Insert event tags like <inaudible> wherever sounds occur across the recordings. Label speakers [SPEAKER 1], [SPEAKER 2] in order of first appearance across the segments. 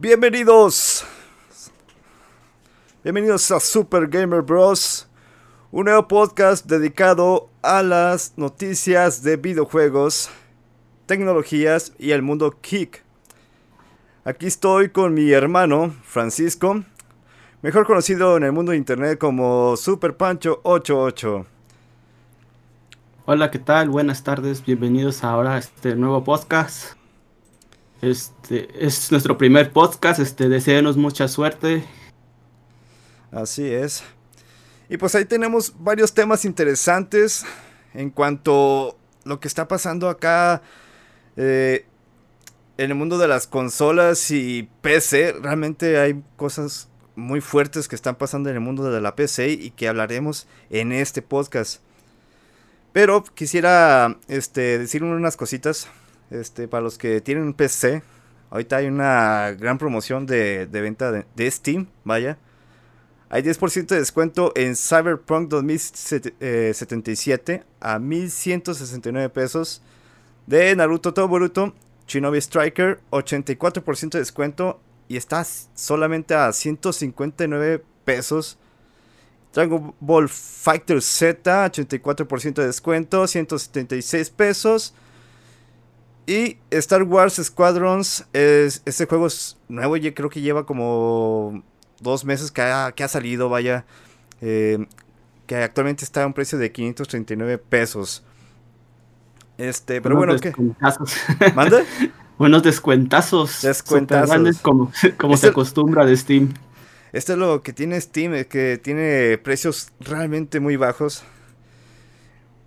[SPEAKER 1] Bienvenidos. Bienvenidos a Super Gamer Bros. Un nuevo podcast dedicado a las noticias de videojuegos, tecnologías y el mundo geek. Aquí estoy con mi hermano Francisco, mejor conocido en el mundo de internet como Super Pancho 88.
[SPEAKER 2] Hola, ¿qué tal? Buenas tardes, bienvenidos ahora a este nuevo podcast. Este es nuestro primer podcast, este deseenos mucha suerte.
[SPEAKER 1] Así es. Y pues ahí tenemos varios temas interesantes en cuanto a lo que está pasando acá eh, en el mundo de las consolas y PC. Realmente hay cosas muy fuertes que están pasando en el mundo de la PC y que hablaremos en este podcast. Pero quisiera este, decir unas cositas este, para los que tienen un PC, ahorita hay una gran promoción de, venta de, Steam, vaya. Hay 10% de descuento en Cyberpunk 2077 eh, a 1169 pesos. De Naruto Todo Boruto, Shinobi Striker, 84% de descuento y está solamente a 159 pesos. Dragon Ball Fighter Z, 84% de descuento, 176 pesos. Y Star Wars Squadrons, es, este juego es nuevo, yo creo que lleva como dos meses que ha, que ha salido, vaya. Eh, que actualmente está a un precio de 539 pesos. Este, pero bueno, ¿qué?
[SPEAKER 2] ¿Mande? <laughs> Buenos descuentazos. Descuentazos. como, como se este acostumbra de Steam.
[SPEAKER 1] Esto es lo que tiene Steam, es que tiene precios realmente muy bajos.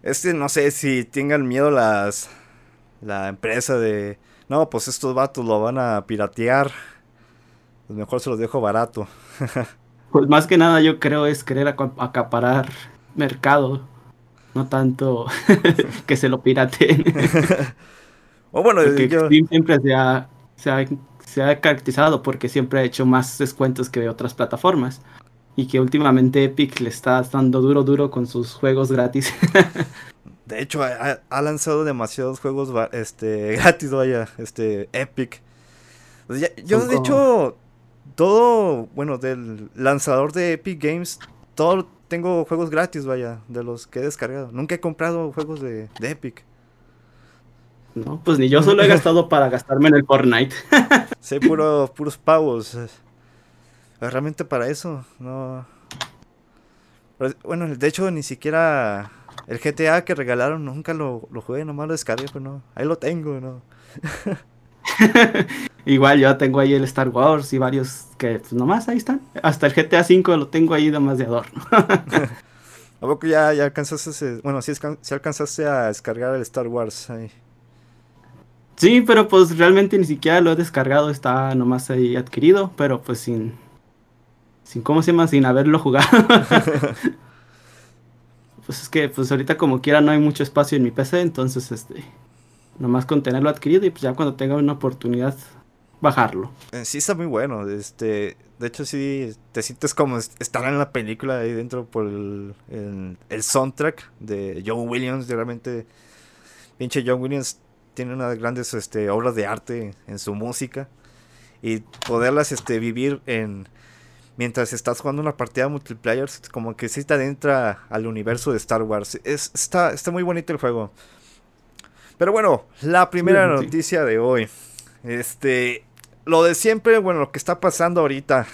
[SPEAKER 1] Este no sé si tengan miedo las la empresa de, no, pues estos vatos lo van a piratear, pues mejor se los dejo barato. <laughs>
[SPEAKER 2] pues más que nada yo creo es querer acaparar mercado, no tanto <laughs> que se lo pirateen. <laughs> o bueno, yo... siempre se ha, se, ha, caracterizado porque siempre ha hecho más descuentos que otras plataformas. Y que últimamente Epic le está dando duro duro con sus juegos gratis.
[SPEAKER 1] De hecho, ha, lanzado demasiados juegos este, <laughs> gratis, vaya, este, Epic. Pues yo, de hecho, todo, bueno, del lanzador de Epic Games, todo tengo juegos gratis, vaya, de los que he descargado. Nunca he comprado juegos de, Epic.
[SPEAKER 2] No, pues ni yo solo he gastado <laughs> para gastarme en el Fortnite. <laughs>
[SPEAKER 1] sí, puro, puros pavos. Realmente para eso, no. Bueno, de hecho, ni siquiera el GTA que regalaron nunca lo, lo jugué, nomás lo descargué, pero no. Ahí lo tengo, ¿no? <laughs>
[SPEAKER 2] Igual yo tengo ahí el Star Wars y varios que pues, nomás ahí están. Hasta el GTA V lo tengo ahí nomás de adorno. <laughs> <laughs>
[SPEAKER 1] ¿A poco ya, ya alcanzaste, bueno, si sí, alcanzaste a descargar el Star Wars ahí?
[SPEAKER 2] Sí, pero pues realmente ni siquiera lo he descargado, está nomás ahí adquirido, pero pues sin, sin ¿cómo se llama? Sin haberlo jugado. Pues es que pues ahorita como quiera no hay mucho espacio en mi PC, entonces este nomás con tenerlo adquirido y pues ya cuando tenga una oportunidad bajarlo.
[SPEAKER 1] Eh, sí está muy bueno, este, de hecho sí te sientes como estar en la película ahí dentro por el, el, soundtrack de John Williams, realmente pinche John Williams tiene unas grandes este, obras de arte en su música y poderlas este, vivir en mientras estás jugando una partida multiplayer, como que sí te adentra al universo de Star Wars. Es, está, está muy bonito el juego. Pero bueno, la primera noticia de hoy. Este, lo de siempre, bueno, lo que está pasando ahorita.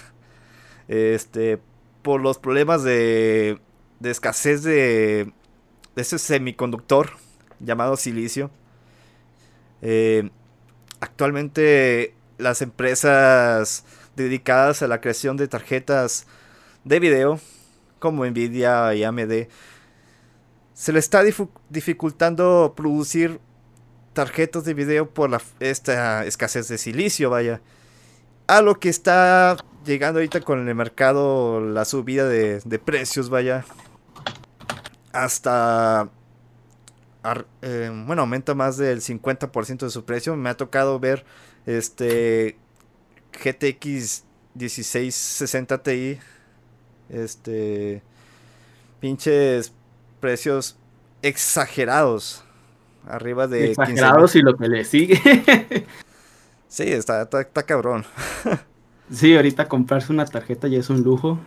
[SPEAKER 1] Este, por los problemas de, de escasez de, de ese semiconductor llamado silicio. Eh, actualmente las empresas dedicadas a la creación de tarjetas de video, como Nvidia y AMD, se le está dificultando producir tarjetas de video por la, esta escasez de silicio, vaya. A lo que está llegando ahorita con el mercado la subida de, precios, vaya. Hasta... Eh, bueno, aumenta más del 50% de su precio. Me ha tocado ver este GTX 1660 Ti. Este. Pinches precios exagerados. Arriba de.
[SPEAKER 2] Exagerados y lo que le sigue.
[SPEAKER 1] Sí, está, está, cabrón.
[SPEAKER 2] sí, ahorita comprarse una tarjeta ya es un lujo.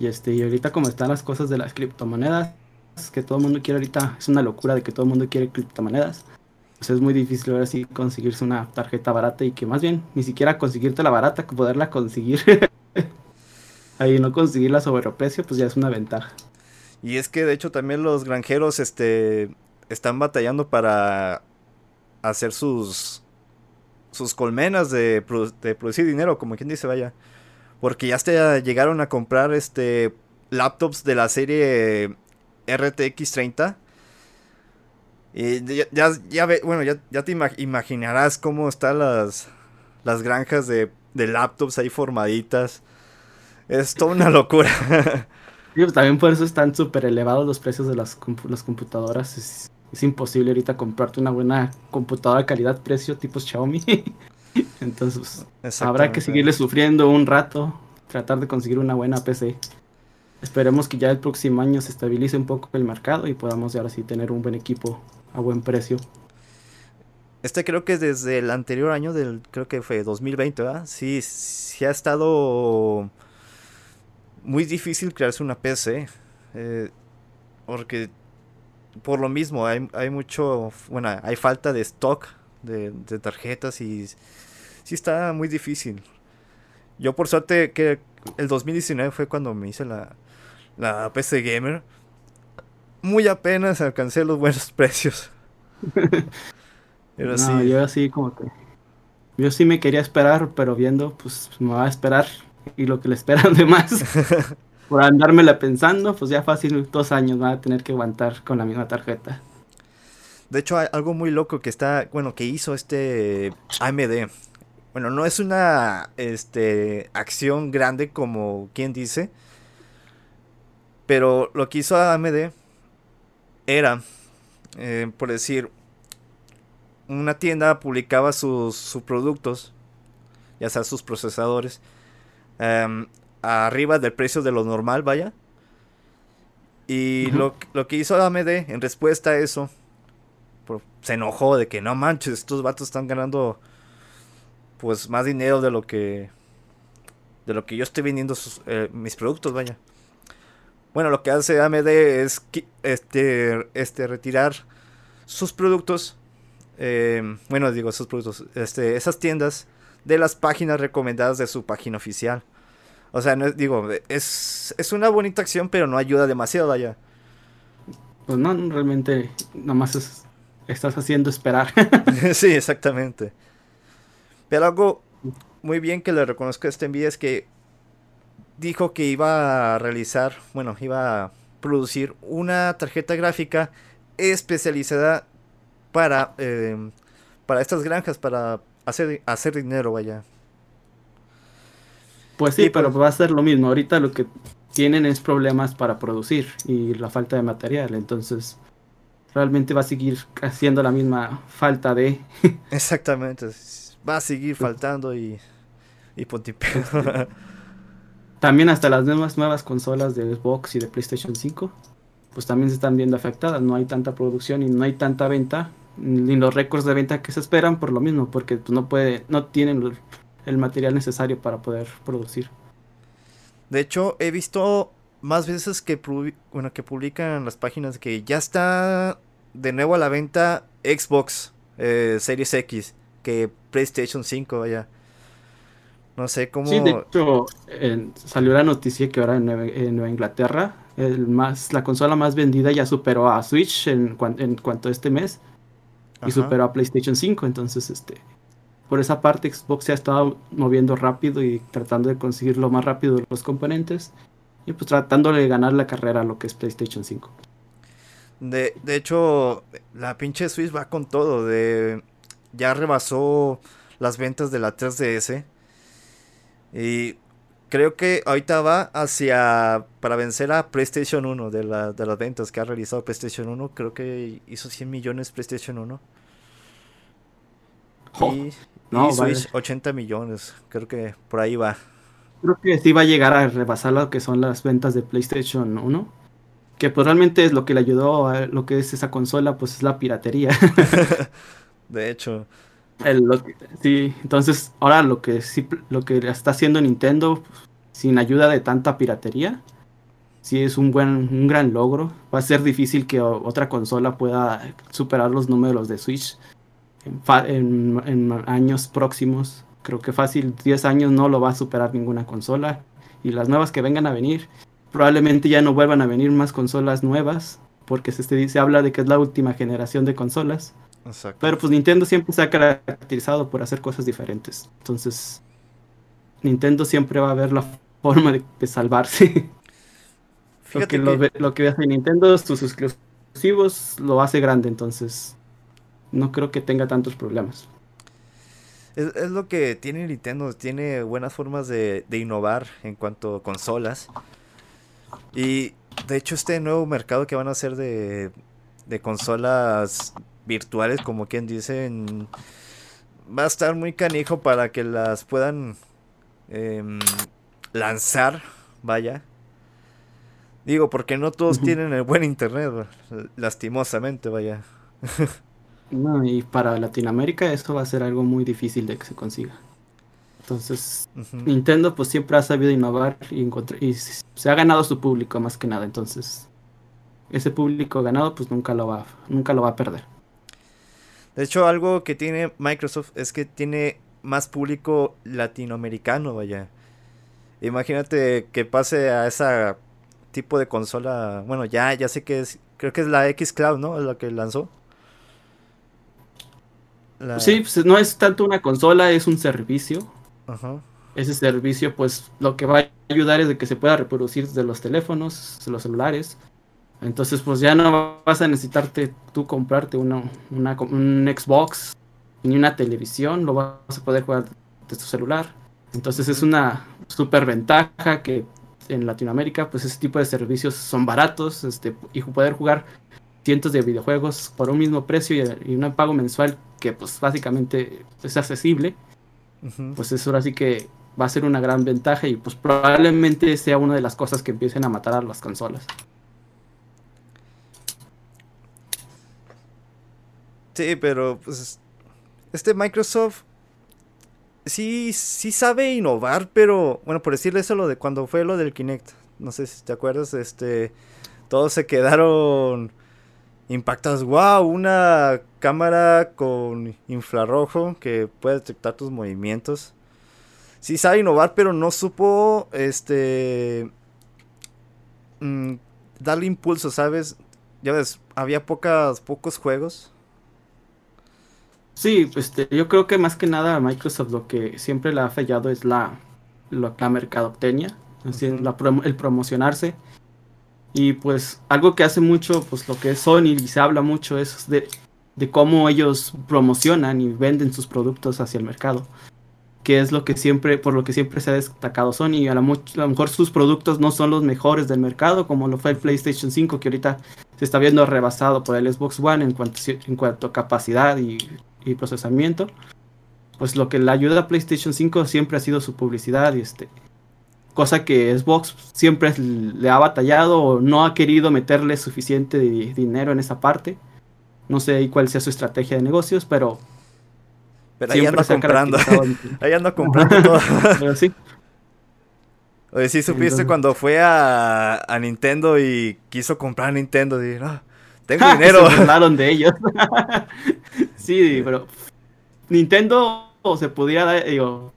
[SPEAKER 2] Y este, y ahorita como están las cosas de las criptomonedas, que todo el mundo quiere ahorita, es una locura de que todo el mundo quiere criptomonedas. Pues es muy difícil ahora sí conseguirse una tarjeta barata y que más bien ni siquiera conseguirte la barata, que poderla conseguir. <laughs> Ahí no conseguirla sobre precio, pues ya es una ventaja.
[SPEAKER 1] Y es que de hecho también los granjeros este están batallando para hacer sus sus colmenas de, producir dinero, como quien dice, vaya. Porque ya hasta llegaron a comprar este laptops de la serie RTX 30. Y ya, ya, bueno, ya, ya te imaginarás cómo están las, las granjas de, de laptops ahí formaditas. Es toda una locura. <laughs>
[SPEAKER 2] Pues, también por eso están súper elevados los precios de las, las computadoras. Es, imposible ahorita comprarte una buena computadora calidad-precio tipo Xiaomi. <laughs> Entonces pues, habrá que seguirle sufriendo un rato, tratar de conseguir una buena PC. Esperemos que ya el próximo año se estabilice un poco el mercado y podamos ahora sí tener un buen equipo a buen precio.
[SPEAKER 1] Este creo que desde el anterior año, del creo que fue 2020, ¿verdad? Sí, sí ha estado muy difícil crearse una PC. Eh, porque por lo mismo hay, hay, mucho, bueno, hay falta de stock de, tarjetas y sí está muy difícil. Yo por suerte que el 2019 fue cuando me hice la, la PC Gamer. Muy apenas alcancé los buenos <laughs> precios.
[SPEAKER 2] pero sí. Yo así como que... Yo sí me quería esperar, pero viendo, pues me va a esperar y lo que le esperan <laughs> de más. <laughs> Por andármela pensando, pues ya fácil dos años va a tener que aguantar con la misma tarjeta.
[SPEAKER 1] De hecho, hay algo muy loco que está, bueno, que hizo este AMD. Bueno, no es una este, acción grande como quien dice, pero lo que hizo AMD era, eh, por decir, una tienda publicaba sus, sus productos, ya sea sus procesadores, Em, arriba del precio de lo normal, vaya. Y lo, que hizo AMD en respuesta a eso, se enojó de que no manches, estos vatos están ganando pues más dinero de lo que de lo que yo estoy vendiendo eh, mis productos, vaya. Bueno, lo que hace AMD es este, este retirar sus productos, em, bueno, digo, sus productos, este, esas tiendas de las páginas recomendadas de su página oficial. O sea, no digo, es, es una bonita acción, pero no ayuda demasiado allá.
[SPEAKER 2] Pues no, realmente nomás es, estás haciendo esperar. <laughs> <laughs>
[SPEAKER 1] sí, exactamente. Pero algo muy bien que le reconozco a este envío es que dijo que iba a realizar, bueno, iba a producir una tarjeta gráfica especializada para, eh, para estas granjas, para hacer, hacer dinero, vaya.
[SPEAKER 2] Pues sí, pero va a ser lo mismo. Ahorita lo que tienen es problemas para producir y la falta de material. Entonces, realmente va a seguir haciendo la misma falta de... <laughs>
[SPEAKER 1] Exactamente. Va a seguir faltando y... Y <laughs> <laughs>
[SPEAKER 2] También hasta las nuevas, nuevas consolas de Xbox y de PlayStation 5, pues también se están viendo afectadas. No hay tanta producción y no hay tanta venta, ni los récords de venta que se esperan por lo mismo, porque pues, no puede, no tienen el material necesario para poder producir.
[SPEAKER 1] De hecho, he visto más veces que, bueno, que publican las páginas que ya está de nuevo a la venta Xbox eh, Series X que PlayStation 5, vaya. No sé cómo.
[SPEAKER 2] Sí, de hecho, salió la noticia que ahora en Nueva, Inglaterra el más, la consola más vendida ya superó a Switch en, en cuanto a este mes y superó a PlayStation 5. Entonces, este, por esa parte Xbox se ha estado moviendo rápido y tratando de conseguir lo más rápido los componentes y pues tratando de ganar la carrera a lo que es PlayStation 5.
[SPEAKER 1] De, de hecho, la pinche Switch va con todo. De, ya rebasó las ventas de la 3DS. Y creo que ahorita va hacia. Para vencer a PlayStation 1 de, la, de las ventas que ha realizado PlayStation 1. Creo que hizo 100 millones PlayStation 1. Y, no, y Switch 80 millones, creo que por ahí va.
[SPEAKER 2] Creo que sí va a llegar a rebasar lo que son las ventas de PlayStation 1. Que pues realmente es lo que le ayudó a lo que es esa consola, pues es la piratería. <laughs>
[SPEAKER 1] de hecho.
[SPEAKER 2] Sí, entonces ahora lo que sí, lo que está haciendo Nintendo sin ayuda de tanta piratería, sí es un buen, un gran logro. Va a ser difícil que otra consola pueda superar los números de Switch en, años próximos. Creo que fácil 10 años no lo va a superar ninguna consola. Y las nuevas que vengan a venir, probablemente ya no vuelvan a venir más consolas nuevas, porque se, se habla de que es la última generación de consolas. Pero pues Nintendo siempre se ha caracterizado por hacer cosas diferentes. Entonces, Nintendo siempre va a ver la forma de, salvarse. <laughs> lo, que, Lo, que hace Nintendo, sus exclusivos, lo hace grande. Entonces, no creo que tenga tantos problemas.
[SPEAKER 1] Es, lo que tiene Nintendo, tiene buenas formas de, de, innovar en cuanto a consolas. Y de hecho este nuevo mercado que van a hacer de, de consolas virtuales, como quien dicen, va a estar muy canijo para que las puedan em, lanzar, vaya. Digo, porque no todos tienen el buen internet, lastimosamente, vaya. <laughs>
[SPEAKER 2] no, y para Latinoamérica esto va a ser algo muy difícil de que se consiga. Entonces, Nintendo pues siempre ha sabido innovar y, y se ha ganado su público más que nada. Entonces, ese público ganado pues nunca lo va, nunca lo va a perder.
[SPEAKER 1] De hecho, algo que tiene Microsoft es que tiene más público latinoamericano, vaya. Imagínate que pase a ese tipo de consola. Bueno, ya, ya sé que es. Creo que es la X Cloud, ¿no? Es la que lanzó.
[SPEAKER 2] Sí, pues no es tanto una consola, es un servicio. Ajá. Ese servicio, pues lo que va a ayudar es de que se pueda reproducir desde los teléfonos, de los celulares. Entonces, pues ya no vas a necesitarte tú comprarte una, un Xbox ni una televisión, lo vas a poder jugar desde tu celular. Entonces es una super ventaja que en Latinoamérica, pues ese tipo de servicios son baratos este, y poder jugar cientos de videojuegos por un mismo precio y, un pago mensual que pues básicamente es accesible, pues eso ahora sí que va a ser una gran ventaja y pues probablemente sea una de las cosas que empiecen a matar a las consolas.
[SPEAKER 1] Sí, pero pues este Microsoft sí, sí sabe innovar, pero bueno, por decirle eso lo de cuando fue lo del Kinect, no sé si te acuerdas, este, todos se quedaron impactados. Wow, una cámara con infrarrojo que puede detectar tus movimientos. Sí sabe innovar, pero no supo, este, mm, darle impulso, ¿sabes? Ya ves, había pocas, pocos juegos
[SPEAKER 2] Sí, este, yo creo que más que nada a Microsoft lo que siempre le ha fallado es la, la mercadotecnia, así, el promocionarse. Y pues algo que hace mucho, pues lo que es Sony y se habla mucho es de, de cómo ellos promocionan y venden sus productos hacia el mercado. Que es lo que siempre, por lo que siempre se ha destacado Sony. A, a lo mejor sus productos no son los mejores del mercado, como lo fue el PlayStation 5, que ahorita se está viendo rebasado por el Xbox One en cuanto, en cuanto a capacidad y y procesamiento, pues lo que le ayuda a PlayStation 5 siempre ha sido su publicidad y este cosa que Xbox siempre le ha batallado o no ha querido meterle suficiente dinero en esa parte. No sé cuál sea su estrategia de negocios, pero
[SPEAKER 1] pero ahí anda comprando. <laughs> ahí anda comprando todo. <laughs> pero sí. Oye, sí supiste cuando fue a, a, Nintendo y quiso comprar Nintendo. Y, no, tengo <laughs> dinero.
[SPEAKER 2] Se burlaron de ellos. Sí, pero Nintendo se podría dar, digo,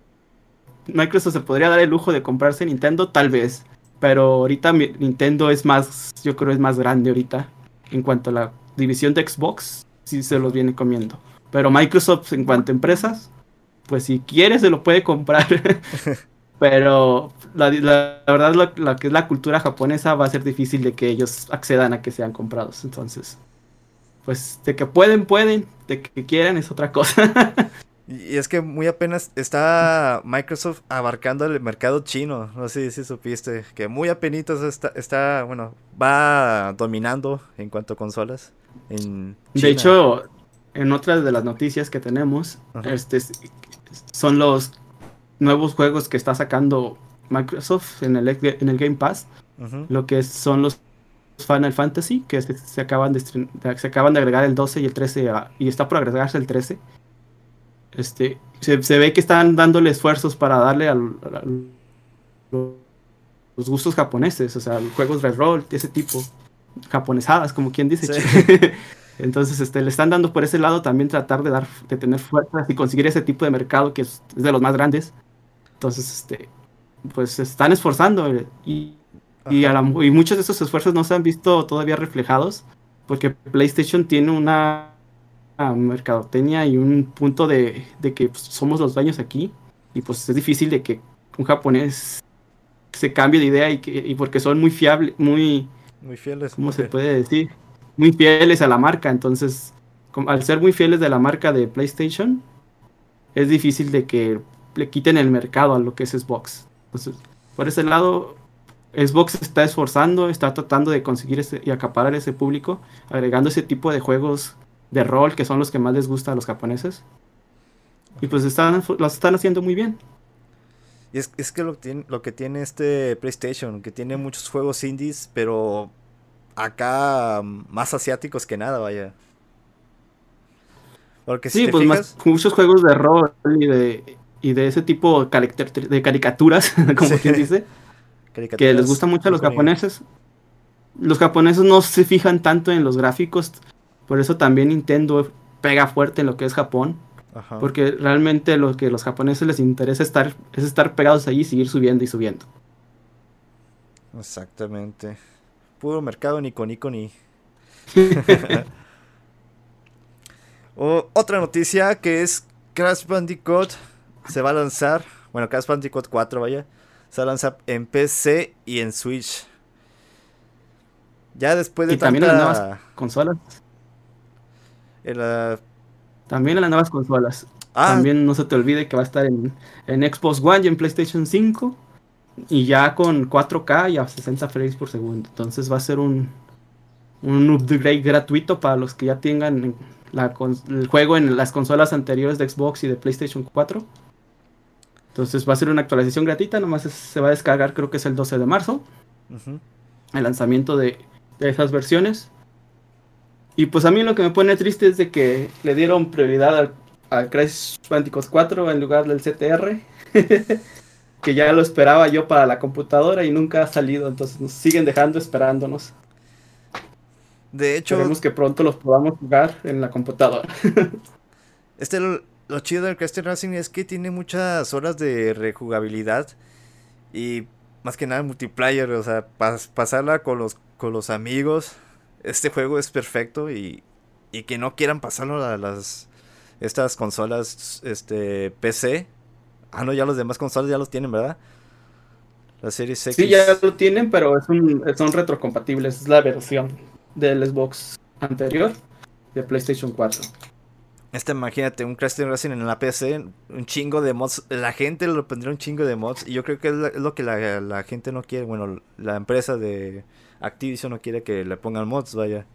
[SPEAKER 2] Microsoft se podría dar el lujo de comprarse Nintendo, tal vez. Pero ahorita Nintendo es más, yo creo es más grande ahorita. En cuanto a la división de Xbox, sí se los viene comiendo. Pero Microsoft en cuanto a empresas, pues si quiere se lo puede comprar. <laughs> Pero la, verdad, lo, que es la cultura japonesa va a ser difícil de que ellos accedan a que sean comprados. Entonces, pues de que pueden, pueden, de que quieran es otra cosa. <laughs>
[SPEAKER 1] y es que muy apenas está Microsoft abarcando el mercado chino. No sé si supiste que muy apenas está, está, bueno, va dominando en cuanto a consolas. En
[SPEAKER 2] De hecho, en otras de las noticias que tenemos, este, son los nuevos juegos que está sacando Microsoft en el, en el Game Pass, lo que son los Final Fantasy, que se, acaban de, se acaban de agregar el 12 y el 13, y está por agregarse el 13. Este, se, ve que están dándole esfuerzos para darle a los gustos japoneses, o sea, juegos de rol, ese tipo, japonesadas, como quien dice. <laughs> Entonces, este, le están dando por ese lado también tratar de dar, de tener fuerzas y conseguir ese tipo de mercado que es, de los más grandes. Entonces, este, pues se están esforzando y, y, muchos de esos esfuerzos no se han visto todavía reflejados porque PlayStation tiene una, mercadotecnia y un punto de, que pues, somos los dueños aquí y pues es difícil de que un japonés se cambie de idea y, que, y porque son muy fiables, muy...
[SPEAKER 1] Muy fieles.
[SPEAKER 2] ¿Cómo se puede decir? Muy fieles a la marca, entonces al ser muy fieles de la marca de PlayStation, es difícil de que le quiten el mercado a lo que es Xbox. Entonces, por ese lado, Xbox está esforzando, está tratando de conseguir ese, y acaparar ese público, agregando ese tipo de juegos de rol que son los que más les gusta a los japoneses. Y pues están, los están haciendo muy bien.
[SPEAKER 1] Y es, es que lo, tiene, lo que tiene este PlayStation, que tiene muchos juegos indies, pero acá más asiáticos que nada, vaya.
[SPEAKER 2] Porque sí, pues más, muchos juegos de rol y de, y de ese tipo de caricaturas, <laughs> como quien dice, que les gusta mucho a los japoneses. Los japoneses no se fijan tanto en los gráficos, por eso también Nintendo pega fuerte en lo que es Japón. Porque realmente lo que a los japoneses les interesa estar, es estar pegados allí y seguir subiendo y subiendo.
[SPEAKER 1] Exactamente. Puro mercado ni con ni. <laughs> <laughs> otra noticia que es Crash Bandicoot se va a lanzar. Bueno, Crash Bandicoot 4, vaya. Se va a lanzar en PC y en Switch. Ya después de
[SPEAKER 2] y también en las nuevas consolas.
[SPEAKER 1] En
[SPEAKER 2] También en las nuevas consolas. Ah. También no se te olvide que va a estar en, en Xbox One y en PlayStation 5. Y ya con 4K y a 60 frames por segundo. Entonces va a ser un, un upgrade gratuito para los que ya tengan el juego en las consolas anteriores de Xbox y de PlayStation 4. Entonces va a ser una actualización gratuita, nomás se va a descargar creo que es el 12 de marzo. El lanzamiento de, esas versiones. Y pues a mí lo que me pone triste es de que le dieron prioridad al, al Crash Bandicoot 4 en lugar del CTR. <laughs> que ya lo esperaba yo para la computadora y nunca ha salido, entonces nos siguen dejando esperándonos.
[SPEAKER 1] De hecho,
[SPEAKER 2] esperemos que pronto los podamos jugar en la computadora. <laughs>
[SPEAKER 1] este lo chido del Crash Racing es que tiene muchas horas de rejugabilidad y más que nada multiplayer, o sea, pasarla con los, con los amigos. Este juego es perfecto y, y que no quieran pasarlo a las estas consolas este PC. Ah, no, ya los demás consolas ya los tienen, ¿verdad?
[SPEAKER 2] La serie X. Sí, ya lo tienen, pero es un, son retrocompatibles, es la versión del Xbox anterior de PlayStation 4.
[SPEAKER 1] Este, imagínate, un Crash Team Racing en la PC, un chingo de mods. La gente lo pondría un chingo de mods. Y yo creo que es, lo que la, gente no quiere. Bueno, la empresa de Activision no quiere que le pongan mods, vaya.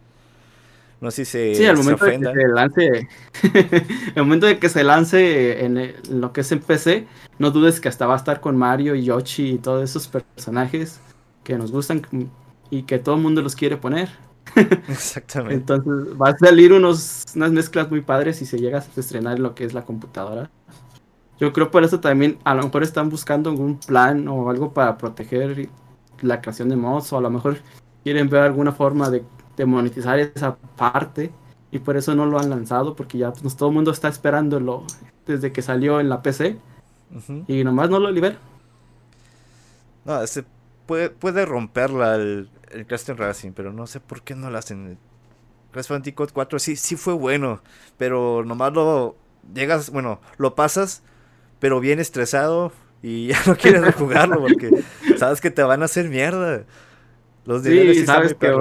[SPEAKER 1] No sé si se,
[SPEAKER 2] sí, al momento de que se lance, <laughs> el momento de que se lance en, lo que es en PC, no dudes que hasta va a estar con Mario y Yoshi y todos esos personajes que nos gustan y que todo el mundo los quiere poner. <laughs>
[SPEAKER 1] Exactamente.
[SPEAKER 2] Entonces va a salir unos, unas mezclas muy padres si se llega a estrenar lo que es la computadora. Yo creo por eso también a lo mejor están buscando algún plan o algo para proteger la creación de mods o a lo mejor quieren ver alguna forma de, monetizar esa parte y por eso no lo han lanzado porque ya pues, todo el mundo está esperándolo desde que salió en la PC y nomás no lo libera.
[SPEAKER 1] No, se puede, puede romperla el, el Crash Racing, pero no sé por qué no lo hacen. Crash Bandicoot 4 sí, sí fue bueno, pero nomás lo llegas, bueno, lo pasas, pero bien estresado y <laughs> ya no quieres rejugarlo porque <laughs> sabes que te van a hacer mierda.
[SPEAKER 2] Los sí, sabes que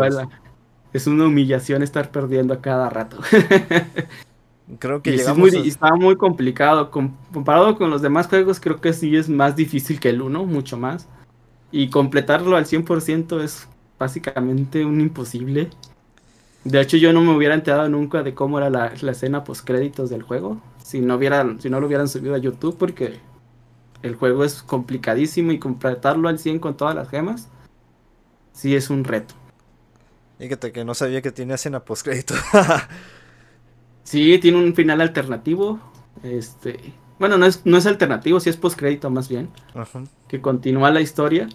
[SPEAKER 2] es una humillación estar perdiendo a cada rato. <laughs>
[SPEAKER 1] creo que
[SPEAKER 2] llegamos muy, está muy complicado. comparado con los demás juegos, creo que sí es más difícil que el 1, mucho más. Y completarlo al 100% es básicamente un imposible. De hecho, yo no me hubiera enterado nunca de cómo era la, la escena post créditos del juego si no, hubieran, si no lo hubieran subido a YouTube porque el juego es complicadísimo y completarlo al 100 con todas las gemas sí es un reto.
[SPEAKER 1] Fíjate que no sabía que tenía escena post crédito. <laughs> <laughs>
[SPEAKER 2] sí, tiene un final alternativo Este, bueno, no es, no es alternativo, si es post crédito más bien, que continúa la historia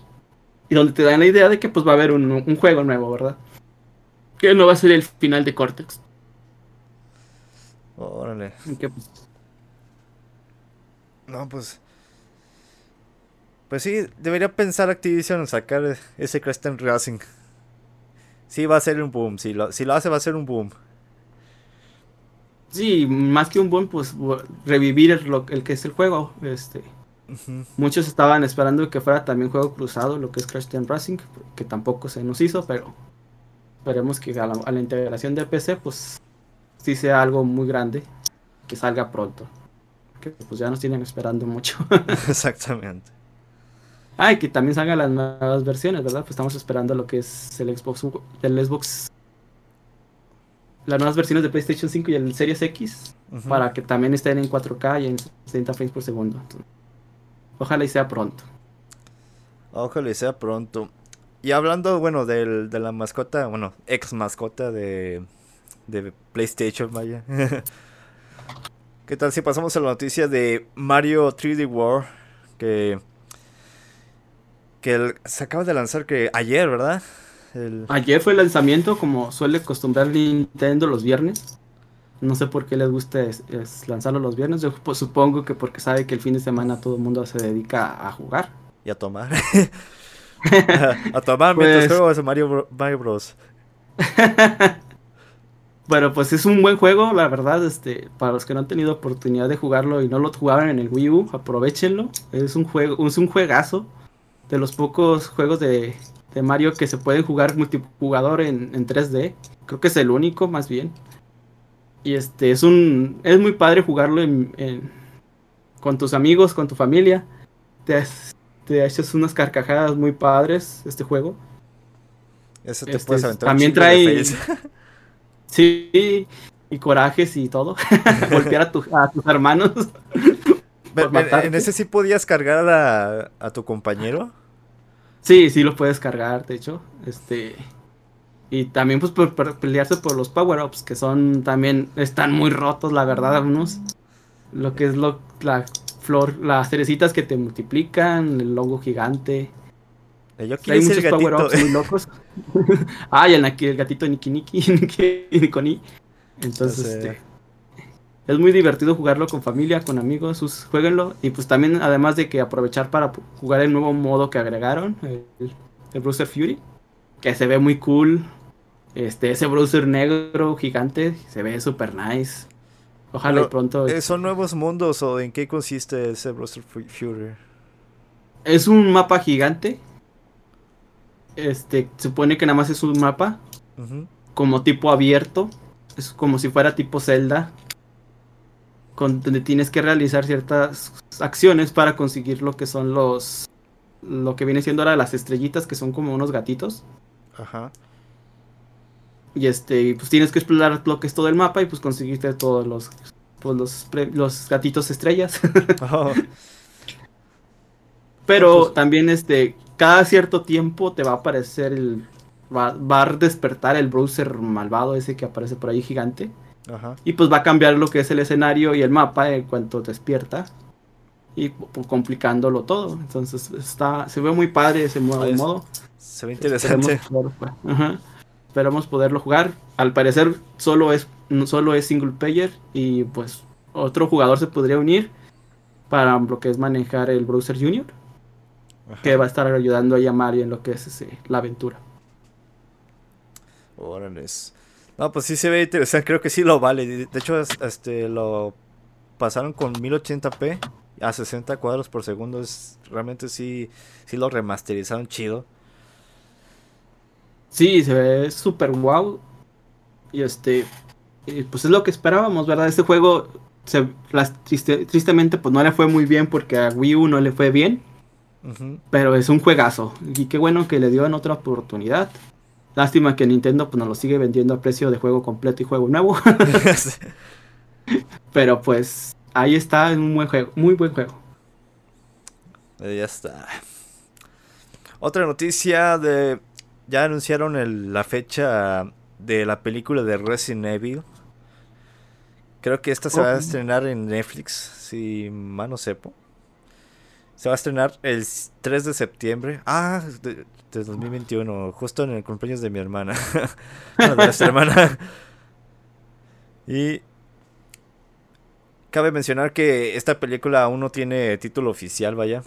[SPEAKER 2] y donde te dan la idea de que pues va a haber un, juego nuevo, ¿verdad? Que no va a ser el final de Cortex.
[SPEAKER 1] Órale. Pues, no, pues. Pues sí, debería pensar Activision en sacar ese Crescent Racing. Sí, va a ser un boom. Si lo, si lo hace, va a ser un boom.
[SPEAKER 2] Sí, más que un boom, pues revivir el, el que es el juego. Este, Muchos estaban esperando que fuera también juego cruzado, lo que es Crash Team Racing, que tampoco se nos hizo, pero esperemos que a la, integración de PC, pues sí sea algo muy grande, que salga pronto. Que pues ya nos tienen esperando mucho. <laughs> <laughs>
[SPEAKER 1] Exactamente.
[SPEAKER 2] Ah, y que también salgan las nuevas versiones, ¿verdad? Pues estamos esperando lo que es el Xbox, el Xbox, las nuevas versiones de PlayStation 5 y el Series X, para que también estén en 4K y en 60 frames por segundo. Ojalá y sea pronto.
[SPEAKER 1] Ojalá y sea pronto. Y hablando, bueno, del, de la mascota, bueno, ex mascota de, de PlayStation, vaya. <laughs> ¿Qué tal si pasamos a la noticia de Mario 3D World? Que, que se acaba de lanzar que ayer, ¿verdad?
[SPEAKER 2] Ayer fue el lanzamiento, como suele acostumbrar Nintendo los viernes. No sé por qué les gusta es, lanzarlo los viernes. Yo pues, supongo que porque sabe que el fin de semana todo el mundo se dedica a jugar.
[SPEAKER 1] Y a tomar. <laughs> a, tomar mientras pues juego Mario, Mario Bros. <laughs>
[SPEAKER 2] Bueno, pues es un buen juego, la verdad, este, para los que no han tenido oportunidad de jugarlo y no lo jugaban en el Wii U, aprovechenlo. Es un juego, es un juegazo. De los pocos juegos de, de Mario que se pueden jugar multijugador en, en 3D. Creo que es el único, más bien. Y este es un es muy padre jugarlo con tus amigos, con tu familia. Te, te echas unas carcajadas muy padres este juego.
[SPEAKER 1] Eso te puedes
[SPEAKER 2] aventar También trae <laughs> Sí, y corajes y todo. <laughs> Golpear a, a, tus hermanos. <laughs>
[SPEAKER 1] ¿En ese sí podías cargar a, a tu compañero?
[SPEAKER 2] Sí, sí lo puedes cargar, de hecho. Este y también pues por, pelearse por los power-ups, que son también, están muy rotos, la verdad, algunos. Lo que es lo, la flor, las cerecitas que te multiplican, el logo gigante.
[SPEAKER 1] Eh, Hay muchos power-ups
[SPEAKER 2] muy locos. <laughs> ah, y el, el gatito Niki Niki, <laughs> Nikoni. Entonces, este, es muy divertido jugarlo con familia, con amigos, sus, jueguenlo. Y pues también, además de que aprovechar para jugar el nuevo modo que agregaron, el, el Brewster Fury, que se ve muy cool. Este, ese browser negro gigante se ve super nice. Ojalá pronto.
[SPEAKER 1] Eh, ¿Son nuevos mundos o en qué consiste ese browser Fury?
[SPEAKER 2] Es un mapa gigante. Este, supone que nada más es un mapa. Como tipo abierto. Es como si fuera tipo Zelda. Con, donde tienes que realizar ciertas acciones para conseguir lo que son los. Lo que viene siendo ahora las estrellitas, que son como unos gatitos. Ajá. Y este, pues tienes que explorar lo que es todo el mapa y pues conseguiste todos los pues, los, los gatitos estrellas. <laughs> Oh. Pero pues también este, cada cierto tiempo te va a aparecer el va, a despertar el browser malvado ese que aparece por ahí gigante. Ajá. Y pues va a cambiar lo que es el escenario y el mapa en cuanto despierta. Y complicándolo todo. Entonces está, se ve muy padre ese modo. modo.
[SPEAKER 1] Se ve interesante.
[SPEAKER 2] Ajá esperamos poderlo jugar. Al parecer solo es, solo es single player y pues otro jugador se podría unir para lo que es manejar el browser junior. Que va a estar ayudando a Mario en lo que es la aventura.
[SPEAKER 1] Órale. No, pues sí se ve interesante, creo que sí lo vale. De hecho, este lo pasaron con 1080p a 60 cuadros por segundo. Es, realmente sí, sí lo remasterizaron chido.
[SPEAKER 2] Sí, se ve súper wow. Y este, pues es lo que esperábamos, ¿verdad? Este juego, se, tristemente, pues no le fue muy bien porque a Wii U no le fue bien. Pero es un juegazo. Y qué bueno que le dio en otra oportunidad. Lástima que Nintendo pues nos lo sigue vendiendo a precio de juego completo y juego nuevo. <laughs> <laughs> Pero pues ahí está, es un buen juego, muy buen juego.
[SPEAKER 1] Ya está. Otra noticia de ya anunciaron la fecha de la película de Resident Evil. Creo que esta se va a estrenar en Netflix, si mal no sepo. Se va a estrenar el 3 de septiembre. Ah, de, 2021, justo en el cumpleaños de mi hermana. <laughs> de nuestra <laughs> hermana. Y cabe mencionar que esta película aún no tiene título oficial, vaya.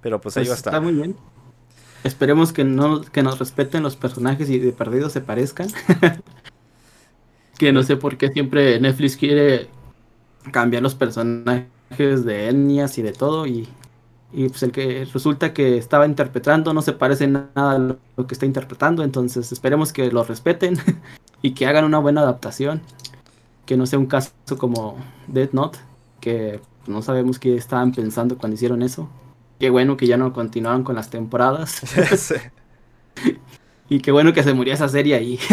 [SPEAKER 1] Pero pues, ahí va a pues estar.
[SPEAKER 2] Está muy bien. Esperemos que no que nos respeten los personajes y de perdido se parezcan. <laughs> que no sé por qué siempre Netflix quiere cambiar los personajes de etnias y de todo y, y, pues el que resulta que estaba interpretando no se parece nada a lo que está interpretando, entonces esperemos que lo respeten <laughs> y que hagan una buena adaptación, que no sea un caso como Dead Note, que no sabemos qué estaban pensando cuando hicieron eso. Qué bueno que ya no continuaron con las temporadas. <laughs> <laughs> y qué bueno que se murió esa serie ahí. <laughs>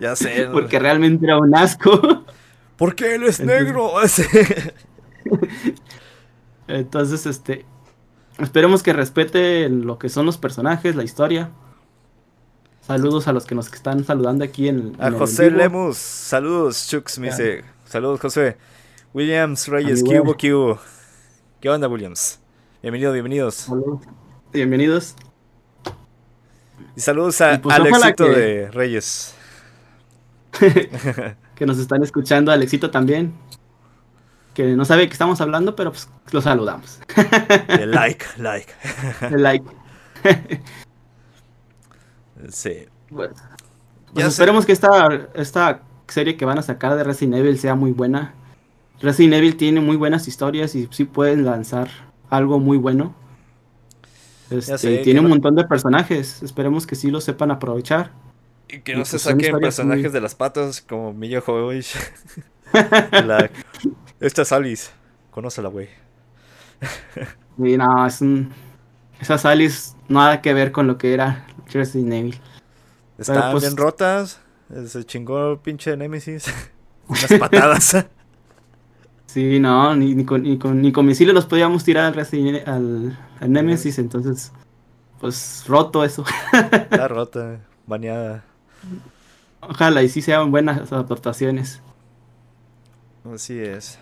[SPEAKER 1] Ya sé.
[SPEAKER 2] Porque realmente era un asco.
[SPEAKER 1] Porque él es negro.
[SPEAKER 2] Entonces, este. Esperemos que respete lo que son los personajes, la historia. Saludos a los que nos están saludando aquí en,
[SPEAKER 1] A José Lemus. Saludos, Chux, me dice. Saludos, José. Williams Reyes, ¿qué hubo, qué hubo? ¿Qué onda, Williams? Bienvenidos, bienvenidos.
[SPEAKER 2] Bienvenidos.
[SPEAKER 1] Y saludos a, pues, al éxito de Reyes. <laughs>
[SPEAKER 2] que nos están escuchando, Alexito también. Que no sabe que estamos hablando, pero pues lo saludamos. <laughs>
[SPEAKER 1] like, like.
[SPEAKER 2] like. <laughs>
[SPEAKER 1] sí.
[SPEAKER 2] Bueno, pues esperemos que esta, esta serie que van a sacar de Resident Evil sea muy buena. Resident Evil tiene muy buenas historias y sí pueden lanzar algo muy bueno. Este, tiene un montón de personajes. Esperemos que sí lo sepan aprovechar.
[SPEAKER 1] Y que no se saquen personajes de las patas como Milla <laughs> Jovovich. Esta es Alice. Conócela, güey.
[SPEAKER 2] y no, es un. Esas Alice nada que ver con lo que era Resident Evil.
[SPEAKER 1] Están pues, bien rotas. Se chingó el pinche Nemesis. <laughs> Unas patadas.
[SPEAKER 2] Sí, no, ni, ni, con, ni, con, ni con misiles los podíamos tirar al, Resident, al, al Nemesis, entonces. Pues roto eso. <laughs>
[SPEAKER 1] Está rota, baneada.
[SPEAKER 2] Ojalá y sí sean buenas aportaciones.
[SPEAKER 1] Así es.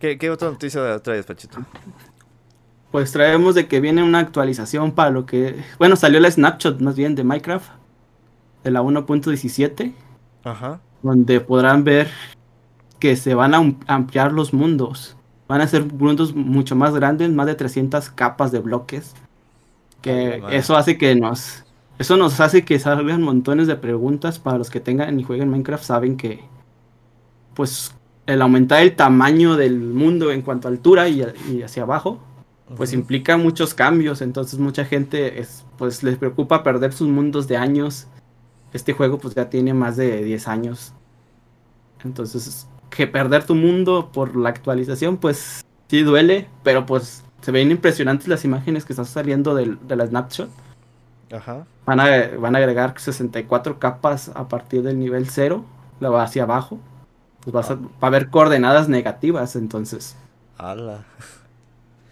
[SPEAKER 1] ¿Qué, qué otra noticia traes, Pachito?
[SPEAKER 2] Pues traemos de que viene una actualización para lo que... Bueno, salió la snapshot más bien de Minecraft. De la 1.17.
[SPEAKER 1] Ajá.
[SPEAKER 2] Donde podrán ver que se van a ampliar los mundos. Van a ser mundos mucho más grandes, más de 300 capas de bloques. Que eso hace que nos eso nos hace que salgan montones de preguntas para los que tengan y jueguen Minecraft. Saben que, pues, el aumentar el tamaño del mundo en cuanto a altura y, hacia abajo, pues implica muchos cambios. Entonces, mucha gente, es, pues, les preocupa perder sus mundos de años. Este juego, pues, ya tiene más de 10 años. Entonces, que perder tu mundo por la actualización, pues, sí duele, pero pues se ven impresionantes las imágenes que están saliendo de la snapshot. Van a, van a agregar 64 capas a partir del nivel 0, la va hacia abajo. Pues vas a, va a haber coordenadas negativas, entonces.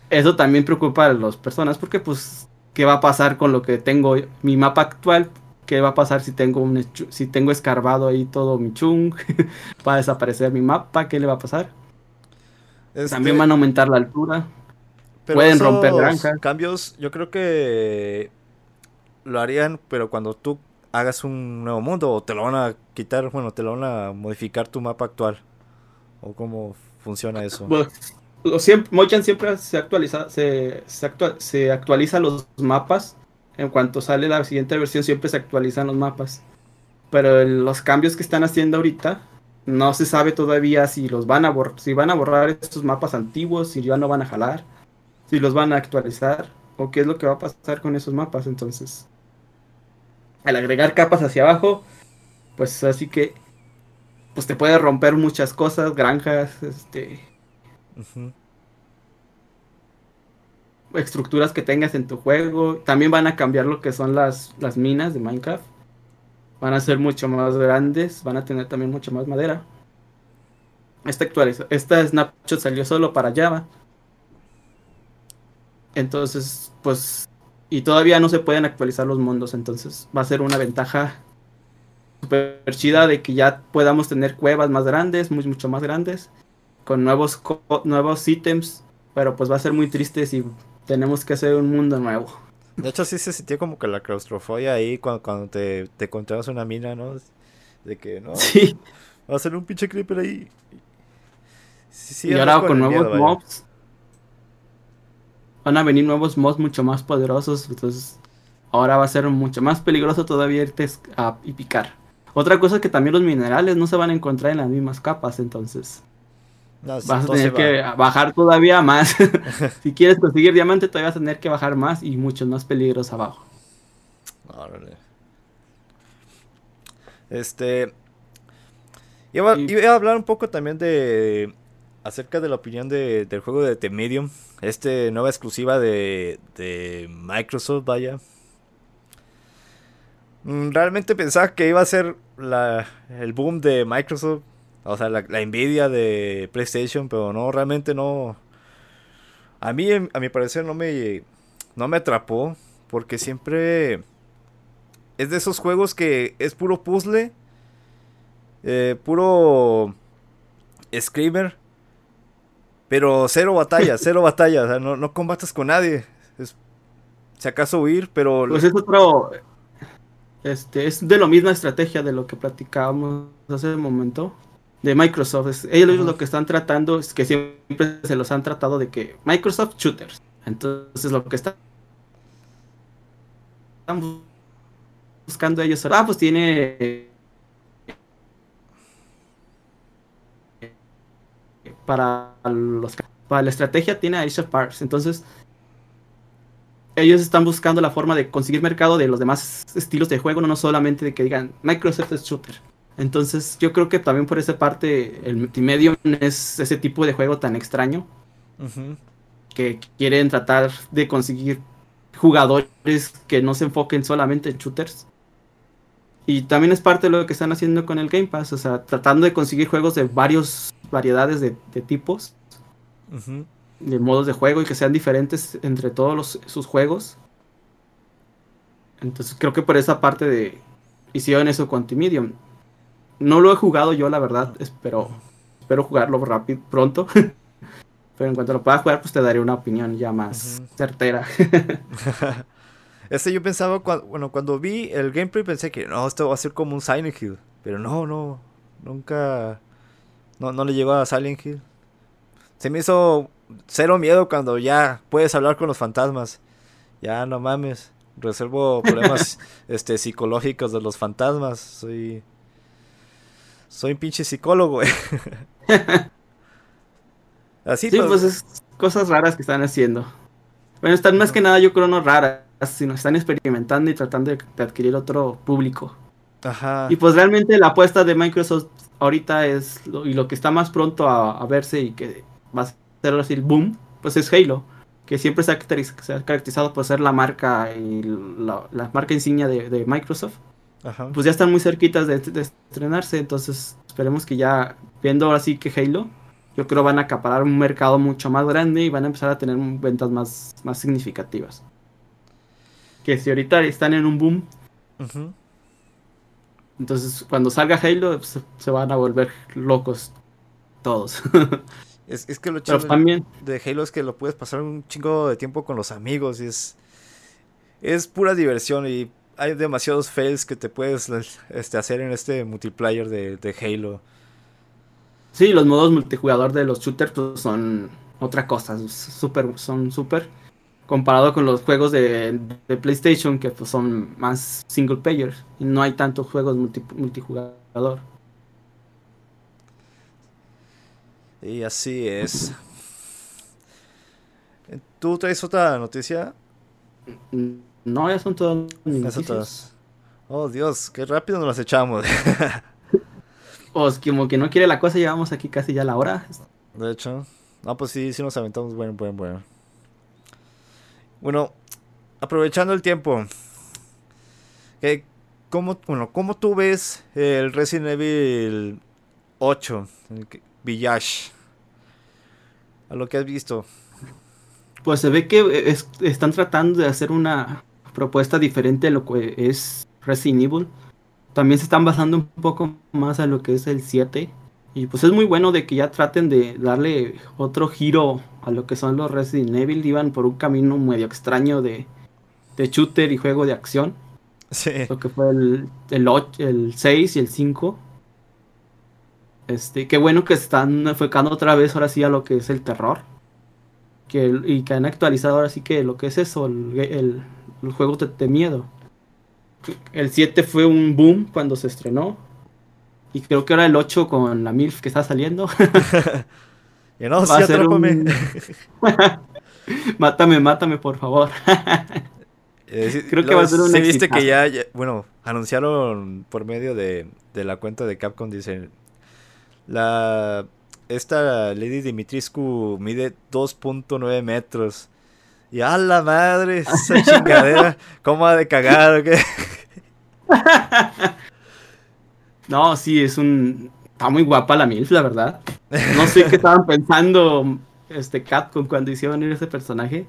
[SPEAKER 2] Eso también preocupa a las personas porque, pues, ¿qué va a pasar con lo que tengo mi mapa actual? ¿Qué va a pasar si tengo un si tengo escarbado ahí todo mi chung? <laughs> ¿Va a desaparecer mi mapa? ¿Qué le va a pasar? Este también van a aumentar la altura. Pueden romper granjas.
[SPEAKER 1] Cambios, yo creo que lo harían, pero cuando tú hagas un nuevo mundo o te lo van a quitar, bueno, te lo van a modificar tu mapa actual. ¿O cómo funciona eso?
[SPEAKER 2] Bueno, siempre, Mochan siempre se actualiza, se, se, actualiza los mapas. En cuanto sale la siguiente versión siempre se actualizan los mapas. Pero los cambios que están haciendo ahorita no se sabe todavía si los van a borrar, si van a borrar estos mapas antiguos, si ya no van a jalar, si los van a actualizar o qué es lo que va a pasar con esos mapas. Entonces, al agregar capas hacia abajo, pues así que pues te puede romper muchas cosas, granjas, este estructuras que tengas en tu juego. También van a cambiar lo que son las, las minas de Minecraft. Van a ser mucho más grandes, van a tener también mucha más madera. Esta actualización, esta Snapshot salió solo para Java. Entonces, pues y todavía no se pueden actualizar los mundos, entonces va a ser una ventaja super chida de que ya podamos tener cuevas más grandes, muy, mucho más grandes, con nuevos, nuevos ítems, pero pues va a ser muy triste si tenemos que hacer un mundo nuevo.
[SPEAKER 1] De hecho, sí se sintió como que la claustrofobia ahí cuando, cuando te, te encontrabas una mina, ¿no? De que, ¿no? Sí. Va a ser un pinche creeper ahí.
[SPEAKER 2] y ahora con, nuevos mobs. Van a venir nuevos mobs mucho más poderosos. Entonces, ahora va a ser mucho más peligroso todavía irte a, y picar. Otra cosa es que también los minerales no se van a encontrar en las mismas capas, entonces. Vas a tener que bajar todavía más. <laughs> si quieres conseguir diamante, todavía vas a tener que bajar más y muchos más peligros abajo. Órale.
[SPEAKER 1] Este. Iba, a hablar un poco también de. acerca de la opinión de, del juego de The Medium. Este nueva exclusiva de, de Microsoft, vaya. Mm, realmente pensaba que iba a ser la, el boom de Microsoft. O sea, la, la envidia de PlayStation, pero no, realmente no. A mí, a mi parecer, no me, no me atrapó. Porque siempre es de esos juegos que es puro puzzle. Eh, puro screamer. Pero cero batalla, <laughs> cero batalla. O sea, no, no combates con nadie. Es, si acaso huir, pero.
[SPEAKER 2] Pues es otro. Este, es de la misma estrategia de lo que platicábamos hace un momento de Microsoft. ellos lo que están tratando es que siempre se los han tratado de que Microsoft shooters. Entonces lo que están buscando ellos, ah, pues tiene para los para la estrategia tiene a of Parks. Entonces ellos están buscando la forma de conseguir mercado de los demás estilos de juego, no solamente de que digan Microsoft es shooter. Entonces yo creo que también por esa parte el multimedia es ese tipo de juego tan extraño que quieren tratar de conseguir jugadores que no se enfoquen solamente en shooters. Y también es parte de lo que están haciendo con el Game Pass, o sea, tratando de conseguir juegos de varias variedades de, tipos de modos de juego y que sean diferentes entre todos sus juegos. Entonces creo que por esa parte de hicieron eso con T-Medium. No lo he jugado yo, la verdad, espero, espero jugarlo rápido, pronto. <laughs> Pero en cuanto lo pueda jugar, pues te daré una opinión ya más certera. <laughs>
[SPEAKER 1] este yo pensaba, cuando, bueno, cuando vi el gameplay pensé que no, esto va a ser como un Silent Hill. Pero no, no, nunca, no, no le llegó a Silent Hill. Se me hizo cero miedo cuando ya puedes hablar con los fantasmas. Ya no mames, reservo problemas <laughs> este psicológicos de los fantasmas. Soy soy un pinche psicólogo. <laughs>
[SPEAKER 2] Así sí, pues, es cosas raras que están haciendo. Bueno, están más que nada yo creo no raras, sino están experimentando y tratando de, adquirir otro público. Ajá. Y pues realmente la apuesta de Microsoft ahorita es y lo que está más pronto a, a verse y que va a así el boom, pues es Halo, que siempre se ha, caracterizado por ser la marca y la, marca insignia de, Microsoft. Pues ya están muy cerquitas de, estrenarse, entonces esperemos que ya, viendo ahora sí que Halo, yo creo van a acaparar un mercado mucho más grande y van a empezar a tener ventas más, más significativas. Que si ahorita están en un boom, entonces cuando salga Halo pues, se van a volver locos todos. <laughs>
[SPEAKER 1] Es, que lo chido de Halo es que lo puedes pasar un chingo de tiempo con los amigos y es, es pura diversión y hay demasiados fails que te puedes este, hacer en este multiplayer de, Halo.
[SPEAKER 2] Sí, los modos multijugador de los shooters pues, son otra cosa, super, son súper comparado con los juegos de, PlayStation que pues, son más single player y no hay tantos juegos multijugador.
[SPEAKER 1] Y así es. ¿Tú traes otra noticia?
[SPEAKER 2] No, ya son todas noticias.
[SPEAKER 1] Oh, Dios, qué rápido nos las echamos. <laughs>
[SPEAKER 2] pues como que no quiere la cosa, llevamos aquí casi ya la hora.
[SPEAKER 1] De hecho. No, pues sí, sí nos aventamos. Bueno, bueno, bueno. Bueno, aprovechando el tiempo. ¿cómo, bueno, ¿Cómo tú ves el Resident Evil 8? Village. A lo que has visto.
[SPEAKER 2] Pues se ve que están tratando de hacer una propuesta diferente a lo que es Resident Evil. también se están basando un poco más a lo que es el 7. Y pues es muy bueno de que ya traten de darle otro giro a lo que son los Resident Evil. Iban por un camino medio extraño de, de shooter y juego de acción. Sí. Lo que fue el, el, 8, el 6 y el 5. Este, qué bueno que están enfocando otra vez ahora sí a lo que es el terror. Que, y que han actualizado ahora sí que lo que es eso, el, el, juego de, miedo. El 7 fue un boom cuando se estrenó. Y creo que ahora el 8 con la MILF que está saliendo. <laughs> y no, sí, <laughs> mátame, mátame, por favor. <laughs>
[SPEAKER 1] Eh, creo que va a ser un. Se viste que ya, bueno, anunciaron por medio de, de la cuenta de Capcom, dicen. La. Esta Lady Dimitriscu mide 2.9 metros. Y a la madre, esa chingadera, ¿cómo ha de cagar o qué? <laughs>
[SPEAKER 2] No, sí, es un. Está muy guapa la MILF, la verdad. No sé qué estaban pensando este Capcom cuando hicieron ir ese personaje.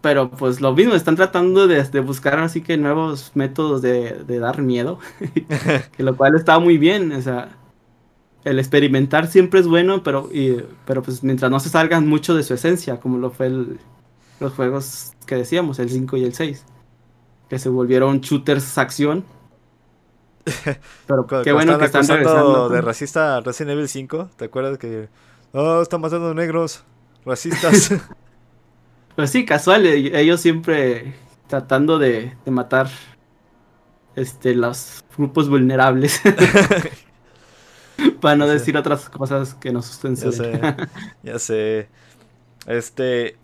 [SPEAKER 2] Pero pues lo mismo, están tratando de, buscar así que nuevos métodos de, dar miedo. <laughs> que lo cual está muy bien. O sea, el experimentar siempre es bueno, pero, pero pues mientras no se salgan mucho de su esencia, como lo fue los juegos que decíamos, el 5 y el 6. Que se volvieron shooters acción. <laughs>
[SPEAKER 1] Pero qué bueno que están regresando. de racista Resident Evil 5, ¿te acuerdas que... Oh, están matando negros, racistas. <laughs> <laughs>
[SPEAKER 2] Pues sí, casual, eh, ellos siempre tratando de, matar este los grupos vulnerables. Para no decir otras cosas que nos susten.
[SPEAKER 1] Ya sé, ya sé. Este.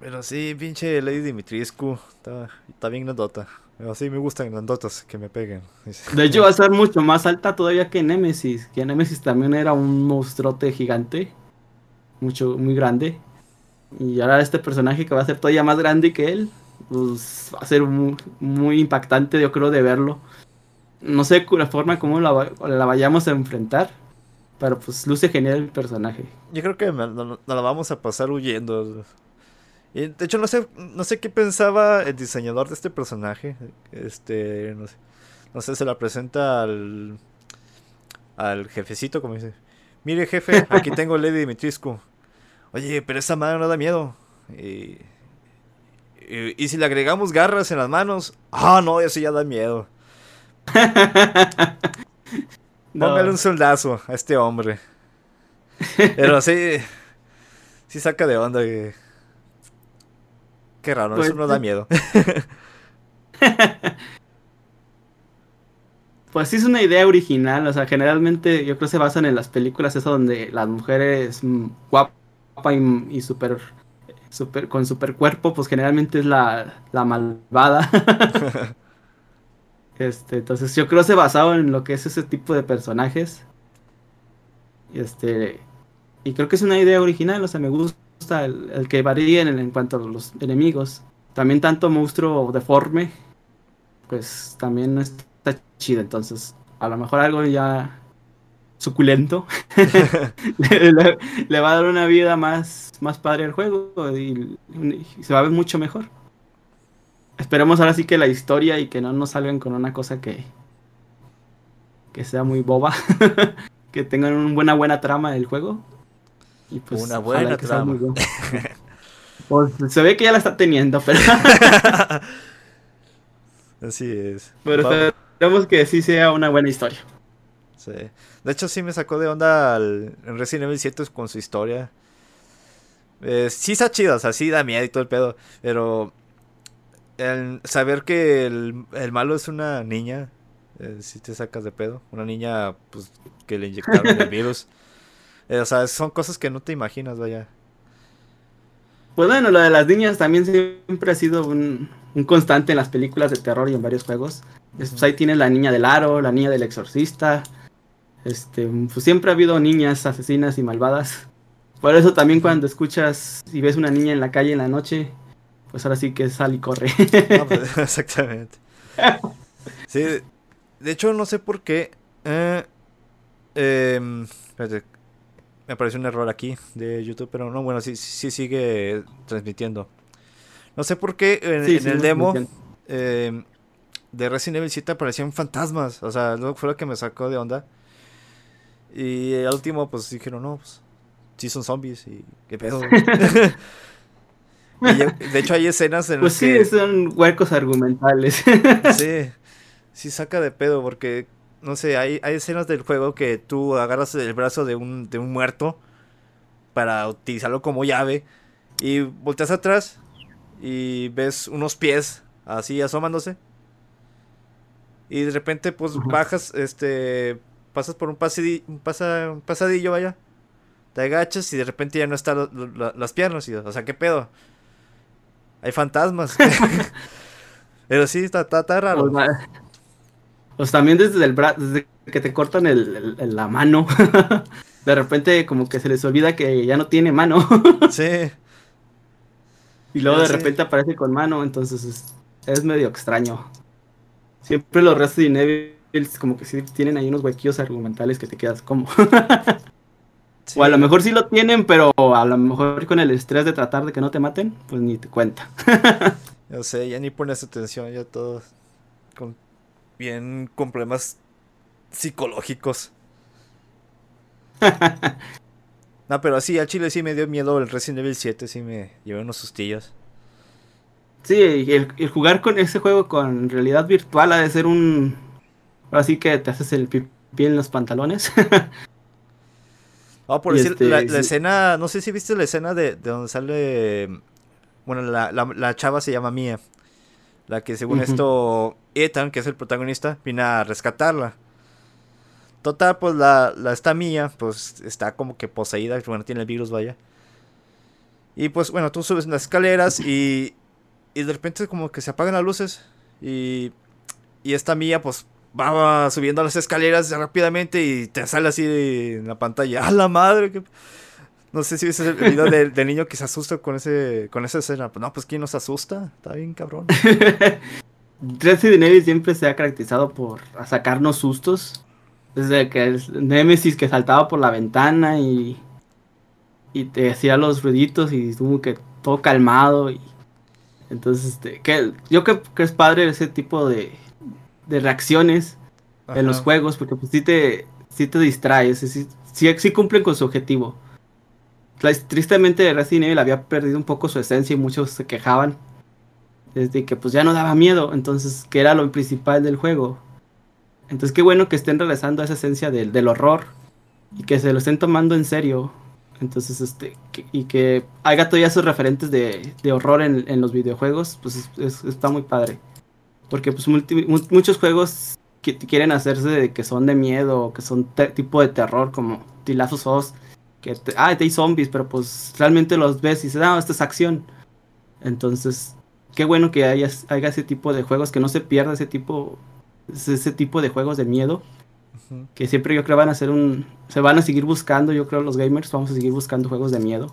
[SPEAKER 1] Pero sí, pinche Lady Dimitriscu. Está, está bien grandota. Pero sí, me gustan grandotas que me peguen.
[SPEAKER 2] De hecho, <laughs> va a ser mucho más alta todavía que Nemesis. Que Nemesis también era un monstruote gigante. Mucho, muy grande. Y ahora este personaje que va a ser todavía más grande que él, pues va a ser muy, impactante, yo creo, de verlo. No sé la forma como la, vayamos a enfrentar, pero pues luce genial el personaje.
[SPEAKER 1] Yo creo que nos la vamos a pasar huyendo. Y de hecho no sé, no sé qué pensaba el diseñador de este personaje. Este, no sé, no sé se la presenta al al jefecito como dice. Mire jefe, aquí tengo Lady Dimitriscu. Oye, pero esa madre no da miedo. Y, y, si le agregamos garras en las manos. Ah, no, eso ya da miedo. <laughs> Póngale un soldazo a este hombre. Pero sí. Sí saca de onda. Que... Qué raro, eso pues no da miedo. <laughs>
[SPEAKER 2] pues sí es una idea original. O sea, generalmente yo creo que se basan en las películas eso donde las mujeres mm, guapas y, super, super, con super cuerpo, pues generalmente es la, la malvada. <laughs> este, entonces yo creo que se basado en lo que es ese tipo de personajes. Este, y creo que es una idea original, o sea, me gusta el, que varíen en, cuanto a los enemigos. También tanto monstruo deforme, pues también está chido, entonces a lo mejor algo ya suculento, <laughs> le, va a dar una vida más, más padre al juego y, se va a ver mucho mejor. Esperemos ahora sí que la historia y que no nos salgan con una cosa que, que sea muy boba, <laughs> que tengan una buena buena trama del juego. Y pues, una buena trama. <laughs> Pues, se ve que ya la está teniendo, pero... <laughs>
[SPEAKER 1] Así es.
[SPEAKER 2] Pero esperemos que sí sea una buena historia.
[SPEAKER 1] Sí. De hecho, sí me sacó de onda el, Resident Evil 7 con su historia. Eh, sí está chido, o sea, sí da miedo y todo el pedo. Pero el saber que el, malo es una niña, eh, si te sacas de pedo. Una niña pues que le inyectaron el <laughs> virus. Eh, o sea, son cosas que no te imaginas, vaya.
[SPEAKER 2] Pues bueno, lo de las niñas también siempre ha sido un, constante en las películas de terror y en varios juegos. Pues ahí tienes la niña del aro, la niña del exorcista, este, pues siempre ha habido niñas asesinas y malvadas. Por eso también cuando escuchas y ves una niña en la calle en la noche, pues ahora sí que sal y corre.
[SPEAKER 1] Pues, <laughs> <laughs> exactamente. Sí, de hecho no sé por qué. Eh, em, me apareció un error aquí de YouTube, pero no, bueno, sí, sí sigue transmitiendo. No sé por qué en, el demo em, de Resident Evil 7 aparecían fantasmas. O sea, fue lo que me sacó de onda. Y el último, pues dijeron, no, pues sí son zombies y qué pedo. <laughs> de hecho, hay escenas en
[SPEAKER 2] pues las sí, son huecos argumentales. <laughs>
[SPEAKER 1] sí, sí saca de pedo porque, no sé, hay, hay escenas del juego que tú agarras el brazo de un, de un muerto para utilizarlo como llave y volteas atrás y ves unos pies así asomándose. Y de repente, pues bajas, este, pasas por un, pasadillo, un, un pasadillo, vaya. Te agachas y de repente ya no están las piernas. Y, o sea, ¿qué pedo? Hay fantasmas. <laughs> <laughs> Pero sí, está, está, raro.
[SPEAKER 2] Pues, pues, también desde el brazo, desde que te cortan el, la mano. <laughs> de repente como que se les olvida que ya no tiene mano. <laughs>
[SPEAKER 1] sí.
[SPEAKER 2] Y luego de repente aparece con mano, entonces es, medio extraño. Siempre los Resident Evil como que sí tienen ahí unos huequillos argumentales que te quedas como. <laughs> O a lo mejor sí lo tienen, pero a lo mejor con el estrés de tratar de que no te maten, pues ni te cuenta.
[SPEAKER 1] Yo sé, ya ni pones atención, ya todo con, bien con problemas psicológicos. <laughs> no, pero sí, al chile sí me dio miedo el Resident Evil 7, sí me llevé unos sustillos.
[SPEAKER 2] Sí, el, el jugar con ese juego con realidad virtual ha de ser un... Así que te haces el pipí en los pantalones. <laughs>
[SPEAKER 1] Ah, por decir, este, la, escena, no sé si viste la escena de, donde sale, bueno, la, chava se llama Mia, la que según esto, Ethan, que es el protagonista, viene a rescatarla. Total, pues la, la esta Mia, pues está como que poseída, bueno, tiene el virus, vaya. Y pues bueno, tú subes las escaleras y, y de repente como que se apagan las luces y, y esta Mia pues va subiendo las escaleras rápidamente y te sale así en la pantalla. <laughs> ¡A la madre! No sé si viste el video del, niño que se asusta con ese con esa escena. No, pues ¿quién nos asusta? Está bien cabrón. <laughs>
[SPEAKER 2] Resident Evil siempre se ha caracterizado por sacarnos sustos. Desde que el Nemesis que saltaba por la ventana y, y te hacía los ruiditos y como que todo calmado. Y, entonces, este, que, yo creo que es padre ese tipo de, de reacciones en los juegos, porque pues sí te, sí te distraes, sí, sí, cumplen con su objetivo. Tristemente Resident Evil había perdido un poco su esencia y muchos se quejaban desde que pues ya no daba miedo, entonces que era lo principal del juego. Entonces qué bueno que estén regresando a esa esencia del, del horror y que se lo estén tomando en serio. Entonces, este, y que haya todavía esos referentes de, de horror en, en, los videojuegos, pues está muy padre. Porque pues muchos juegos que quieren hacerse de que son de miedo, que son tipo de terror, como Last of que te, ah, hay zombies, pero pues realmente los ves y dices, ah, esto es acción. Entonces, qué bueno que haya, haya ese tipo de juegos, que no se pierda ese tipo, ese tipo de juegos de miedo. Que siempre yo creo van a ser un. Se van a seguir buscando, yo creo los gamers vamos a seguir buscando juegos de miedo.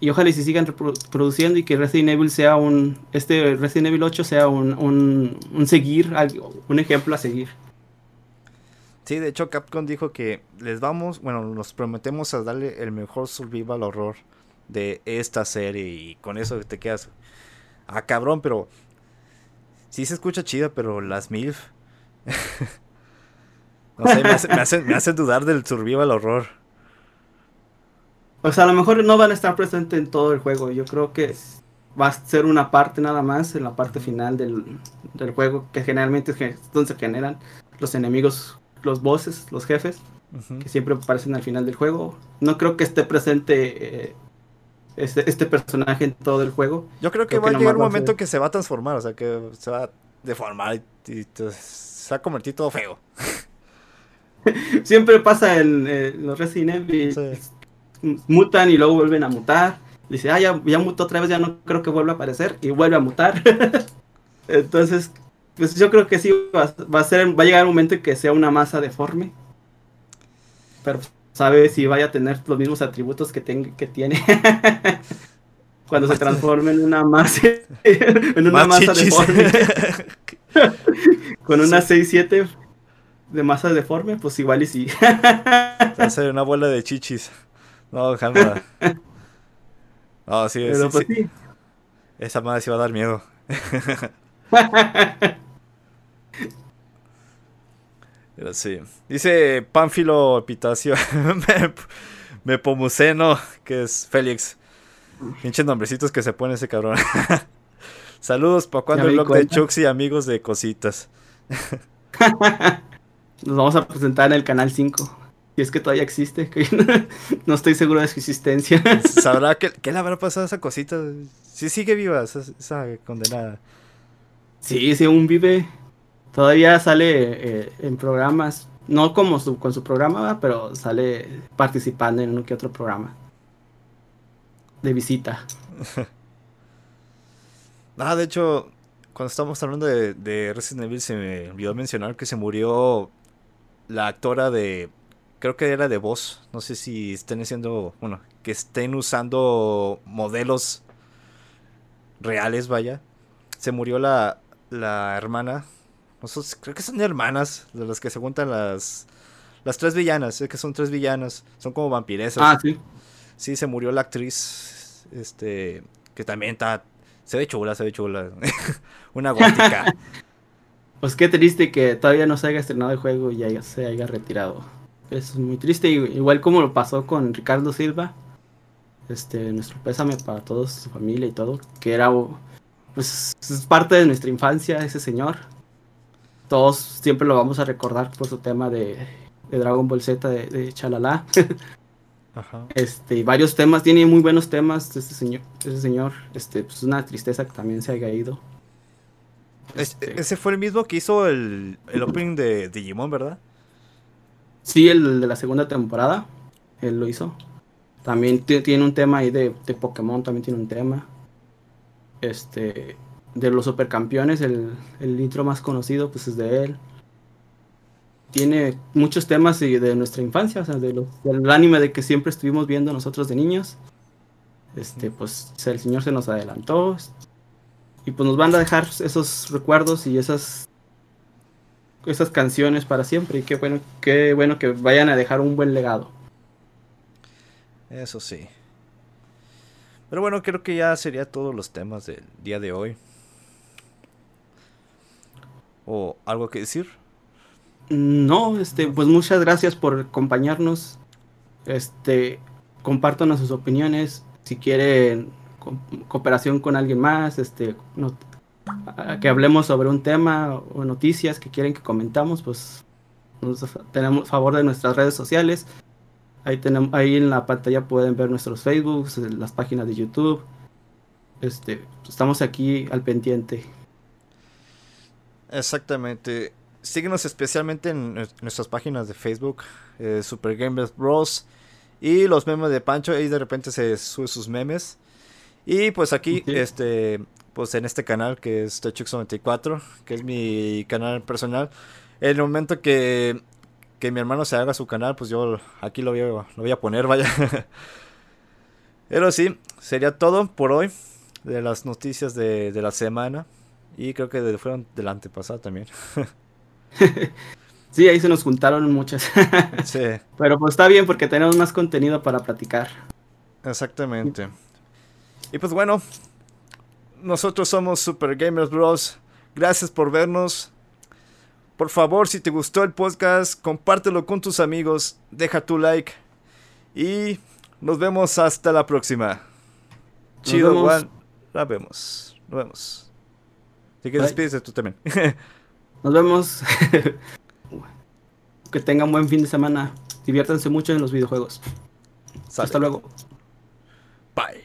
[SPEAKER 2] Y ojalá y se sigan reproduciendo y que Resident Evil sea un. Este Resident Evil 8 sea un, un, un seguir, un ejemplo a seguir.
[SPEAKER 1] Sí, de hecho Capcom dijo que les vamos, bueno, nos prometemos a darle el mejor survival horror de esta serie y con eso te quedas ah cabrón, pero sí se escucha chida, pero las MILF <laughs> no sé, me, hacen dudar del survival horror.
[SPEAKER 2] O sea, a lo mejor no van a estar presentes en todo el juego. Yo creo que va a ser una parte nada más, en la parte final del, juego, que generalmente es donde se generan los enemigos, los bosses, los jefes, que siempre aparecen al final del juego. No creo que esté presente eh, este, este, personaje en todo el juego.
[SPEAKER 1] Yo creo que va a llegar un momento que se va a transformar, o sea, que se va a deformar y, se va a convertir todo feo. <laughs>
[SPEAKER 2] siempre pasa en los Resident Evil mutan y luego vuelven a mutar. Dice, ah, ya, ya mutó otra vez, ya no creo que vuelva a aparecer. Y vuelve a mutar. <laughs> Entonces, pues yo creo que sí va, a ser, va a llegar un momento en que sea una masa deforme. Pero sabe si vaya a tener los mismos atributos que, que tiene. <laughs> Cuando se transforme en una masa, <laughs> en una masa deforme. <laughs> Con una 6-7 de masa deforme, pues igual y sí.
[SPEAKER 1] Va a ser una bola de chichis. No, jamás. No, sí, Pero sí, pues sí. Esa madre sí va a dar miedo. Pero sí. Dice Pánfilo Epitacio. <laughs> me, pomuceno, que es Félix. Pinches nombrecitos que se pone ese cabrón. <laughs> Saludos, ¿para cuando el blog de Chux y amigos de cositas? <laughs>
[SPEAKER 2] Nos vamos a presentar en el canal 5. Si es que todavía existe, no estoy seguro de su existencia.
[SPEAKER 1] ¿Sabrá qué, le habrá pasado a esa cosita? Si sigue viva esa, condenada.
[SPEAKER 2] Sí, sí, aún vive. Todavía sale eh, en programas, no como con su programa, pero sale participando en uno que otro programa. De visita. <laughs>
[SPEAKER 1] ah, de hecho, cuando estábamos hablando de, de Resident Evil se me olvidó mencionar que se murió la actora de creo que era de voz. No sé si estén haciendo, bueno, que estén usando modelos reales, vaya. Se murió la, la hermana. Nosotros, creo que son hermanas de las que se juntan las las tres villanas, sé que son tres villanas, son como vampiresas.
[SPEAKER 2] Ah, sí.
[SPEAKER 1] Sí, se murió la actriz este que también está se ve chula, se ve chula. <laughs> Una gótica. <laughs>
[SPEAKER 2] pues qué triste que todavía no se haya estrenado el juego y ya se haya retirado es muy triste, igual como lo pasó con Ricardo Silva. Este, nuestro pésame para toda su familia y todo, que era pues es parte de nuestra infancia ese señor. Todos siempre lo vamos a recordar por su tema de, Dragon Ball Z de, de Chalala. <laughs> Este, y varios temas, tiene muy buenos temas este señor, ese señor. Este, pues una tristeza que también se haya ido.
[SPEAKER 1] Este, ese fue el mismo que hizo el, el opening de Digimon, ¿verdad?
[SPEAKER 2] Sí, el de la segunda temporada, él lo hizo. También tiene un tema ahí de, Pokémon, también tiene un tema. Este, de los supercampeones, el, el intro más conocido, pues es de él. Tiene muchos temas de nuestra infancia, o sea, de del anime de que siempre estuvimos viendo nosotros de niños. Este, pues el señor se nos adelantó. Y pues nos van a dejar esos recuerdos y esas esas canciones para siempre y qué bueno, qué bueno que vayan a dejar un buen legado.
[SPEAKER 1] Eso sí. Pero bueno, creo que ya sería todos los temas del día de hoy. ¿O algo que decir?
[SPEAKER 2] No, este, pues muchas gracias por acompañarnos. Este, compártanos sus opiniones. Si quieren cooperación con alguien más, este, que hablemos sobre un tema o noticias que quieren que comentamos, pues tenemos favor de nuestras redes sociales. Ahí, tenemos, ahí en la pantalla pueden ver nuestros Facebooks, las páginas de YouTube. Este, estamos aquí al pendiente.
[SPEAKER 1] Exactamente. Síguenos especialmente en nuestras páginas de Facebook, eh, Super Gamers Bros. Y los memes de Pancho, ahí de repente se suben sus memes. Y pues aquí, este, pues en este canal que es Techux94, que es mi canal personal. En el momento que, que mi hermano se haga su canal, pues yo aquí lo voy a, lo voy a poner, <laughs> vaya. Pero sí, sería todo por hoy de las noticias de, de la semana. Y creo que fueron del antepasado también.
[SPEAKER 2] sí, ahí se nos juntaron muchas. <laughs> sí. Pero pues está bien porque tenemos más contenido para platicar.
[SPEAKER 1] Exactamente. Y pues bueno, nosotros somos Super Gamers Bros. Gracias por vernos. Por favor, si te gustó el podcast, compártelo con tus amigos, deja tu like y nos vemos hasta la próxima. Chido, Juan. La vemos. Nos vemos. Así que despídese tú también. <laughs>
[SPEAKER 2] nos vemos. <laughs> que tengan buen fin de semana. Diviértanse mucho en los videojuegos. Hasta luego.
[SPEAKER 1] Bye.